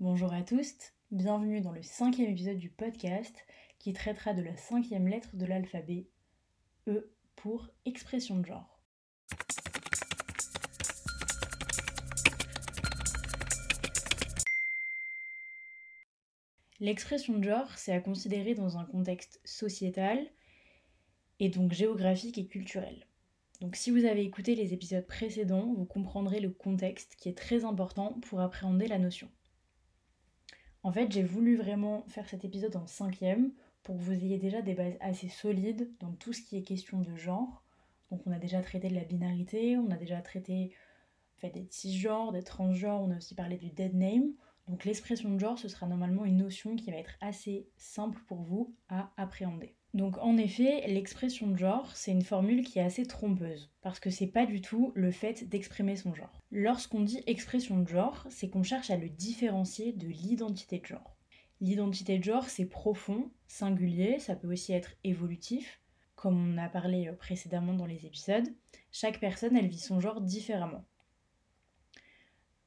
Bonjour à tous, bienvenue dans le cinquième épisode du podcast qui traitera de la cinquième lettre de l'alphabet, E pour expression de genre. L'expression de genre, c'est à considérer dans un contexte sociétal et donc géographique et culturel. Donc si vous avez écouté les épisodes précédents, vous comprendrez le contexte qui est très important pour appréhender la notion. En fait, j'ai voulu vraiment faire cet épisode en cinquième pour que vous ayez déjà des bases assez solides dans tout ce qui est question de genre. Donc on a déjà traité de la binarité, on a déjà traité des cisgenres, des transgenres, on a aussi parlé du dead name. Donc l'expression de genre, ce sera normalement une notion qui va être assez simple pour vous à appréhender. Donc en effet, l'expression de genre, c'est une formule qui est assez trompeuse, parce que c'est pas du tout le fait d'exprimer son genre. Lorsqu'on dit expression de genre, c'est qu'on cherche à le différencier de l'identité de genre. L'identité de genre, c'est profond, singulier, ça peut aussi être évolutif, comme on a parlé euh, précédemment dans les épisodes. Chaque personne, elle vit son genre différemment.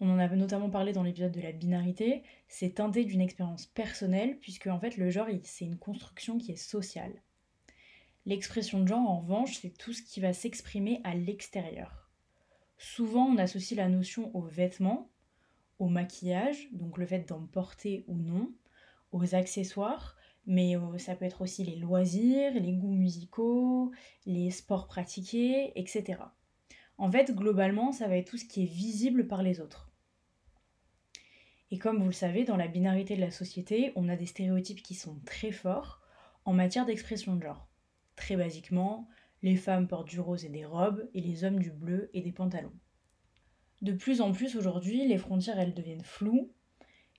On en a notamment parlé dans l'épisode de la binarité, c'est teinté d'une expérience personnelle, puisque en fait le genre c'est une construction qui est sociale. L'expression de genre en revanche, c'est tout ce qui va s'exprimer à l'extérieur. Souvent on associe la notion aux vêtements, au maquillage, donc le fait d'en porter ou non, aux accessoires, mais euh, ça peut être aussi les loisirs, les goûts musicaux, les sports pratiqués, etc. En fait, globalement, ça va être tout ce qui est visible par les autres. Et comme vous le savez, dans la binarité de la société, on a des stéréotypes qui sont très forts en matière d'expression de genre. Très basiquement, les femmes portent du rose et des robes, et les hommes du bleu et des pantalons. De plus en plus aujourd'hui, les frontières elles deviennent floues,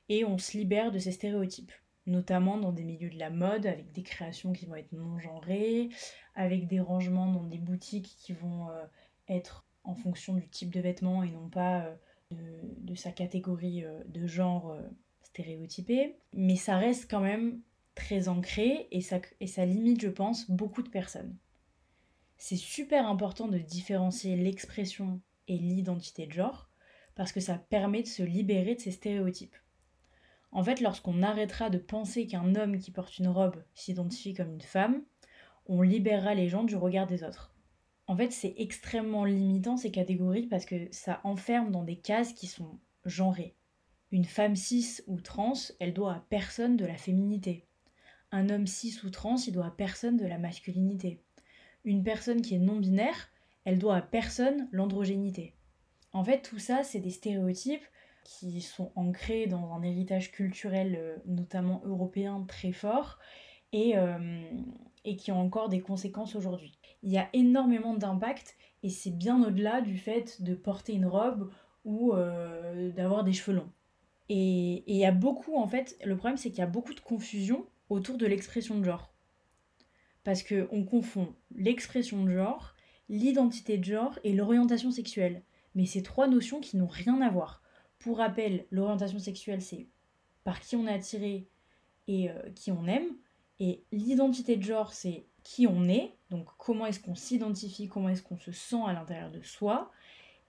et on se libère de ces stéréotypes, notamment dans des milieux de la mode, avec des créations qui vont être non genrées, avec des rangements dans des boutiques qui vont euh, être en fonction du type de vêtements et non pas euh, de, sa catégorie euh, de genre euh, stéréotypé, mais ça reste quand même très ancré et ça, et ça limite, je pense, beaucoup de personnes. C'est super important de différencier l'expression et l'identité de genre parce que ça permet de se libérer de ces stéréotypes. En fait, lorsqu'on arrêtera de penser qu'un homme qui porte une robe s'identifie comme une femme, on libérera les gens du regard des autres. En fait, c'est extrêmement limitant ces catégories parce que ça enferme dans des cases qui sont genrées. Une femme cis ou trans, elle doit à personne de la féminité. Un homme cis ou trans, il doit à personne de la masculinité. Une personne qui est non-binaire, elle doit à personne l'androgénité. En fait, tout ça, c'est des stéréotypes qui sont ancrés dans un héritage culturel, euh, notamment européen, très fort, et, euh, et qui ont encore des conséquences aujourd'hui il y a énormément d'impact et c'est bien au-delà du fait de porter une robe ou euh, d'avoir des cheveux longs. Et il y a beaucoup, en fait, le problème c'est qu'il y a beaucoup de confusion autour de l'expression de genre. Parce qu'on confond l'expression de genre, l'identité de genre et l'orientation sexuelle. Mais c'est trois notions qui n'ont rien à voir. Pour rappel, l'orientation sexuelle c'est par qui on est attiré et euh, qui on aime. Et l'identité de genre c'est qui on est, donc comment est-ce qu'on s'identifie, comment est-ce qu'on se sent à l'intérieur de soi.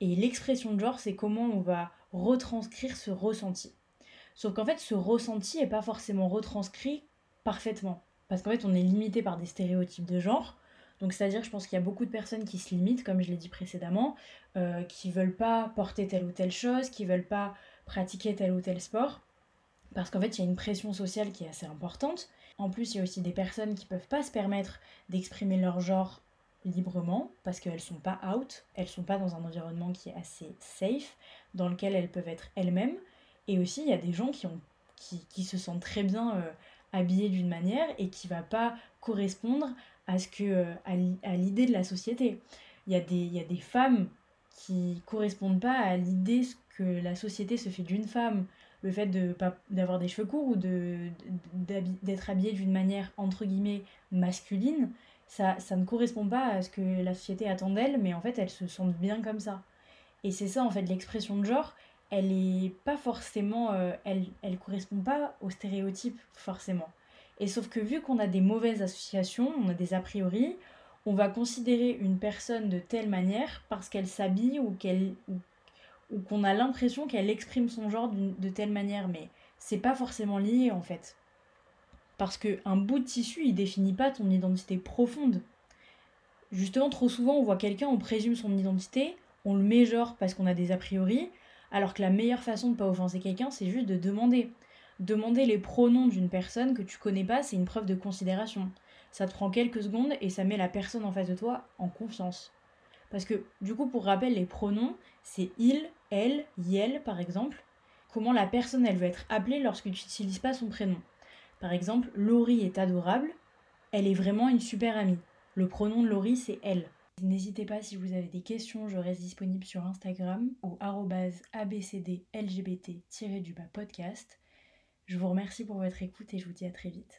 Et l'expression de genre, c'est comment on va retranscrire ce ressenti. Sauf qu'en fait, ce ressenti n'est pas forcément retranscrit parfaitement. Parce qu'en fait, on est limité par des stéréotypes de genre. Donc, c'est-à-dire, je pense qu'il y a beaucoup de personnes qui se limitent, comme je l'ai dit précédemment, euh, qui veulent pas porter telle ou telle chose, qui veulent pas pratiquer tel ou tel sport. Parce qu'en fait, il y a une pression sociale qui est assez importante. En plus, il y a aussi des personnes qui peuvent pas se permettre d'exprimer leur genre librement parce qu'elles sont pas out, elles sont pas dans un environnement qui est assez safe, dans lequel elles peuvent être elles-mêmes. Et aussi, il y a des gens qui, ont, qui, se sentent très bien euh, habillés d'une manière et qui va pas correspondre à, ce que, euh, à l'idée de la société. Il y, a des, il y a des femmes qui correspondent pas à l'idée que la société se fait d'une femme le fait de d'avoir des cheveux courts ou de d'être habillé d'une manière entre guillemets masculine ça, ça ne correspond pas à ce que la société attend d'elle mais en fait elles se sentent bien comme ça. Et c'est ça en fait l'expression de genre elle est pas forcément euh, elle elle correspond pas aux stéréotypes forcément. Et sauf que vu qu'on a des mauvaises associations on a des a priori on va considérer une personne de telle manière parce qu'elle s'habille ou qu'elle ou qu'on a l'impression qu'elle exprime son genre de telle manière, mais c'est pas forcément lié en fait. Parce qu'un bout de tissu, il définit pas ton identité profonde. Justement, trop souvent, on voit quelqu'un, on présume son identité, on le met parce qu'on a des a priori, alors que la meilleure façon de pas offenser quelqu'un, c'est juste de demander. Demander les pronoms d'une personne que tu connais pas, c'est une preuve de considération. Ça te prend quelques secondes et ça met la personne en face de toi en confiance. Parce que, du coup, pour rappel, les pronoms, c'est il, elle, yel, par exemple. Comment la personne, elle veut être appelée lorsque tu n'utilises pas son prénom. Par exemple, Laurie est adorable, elle est vraiment une super amie. Le pronom de Laurie, c'est elle. N'hésitez pas si vous avez des questions, je reste disponible sur Instagram au abcdlgbt-podcast. Je vous remercie pour votre écoute et je vous dis à très vite.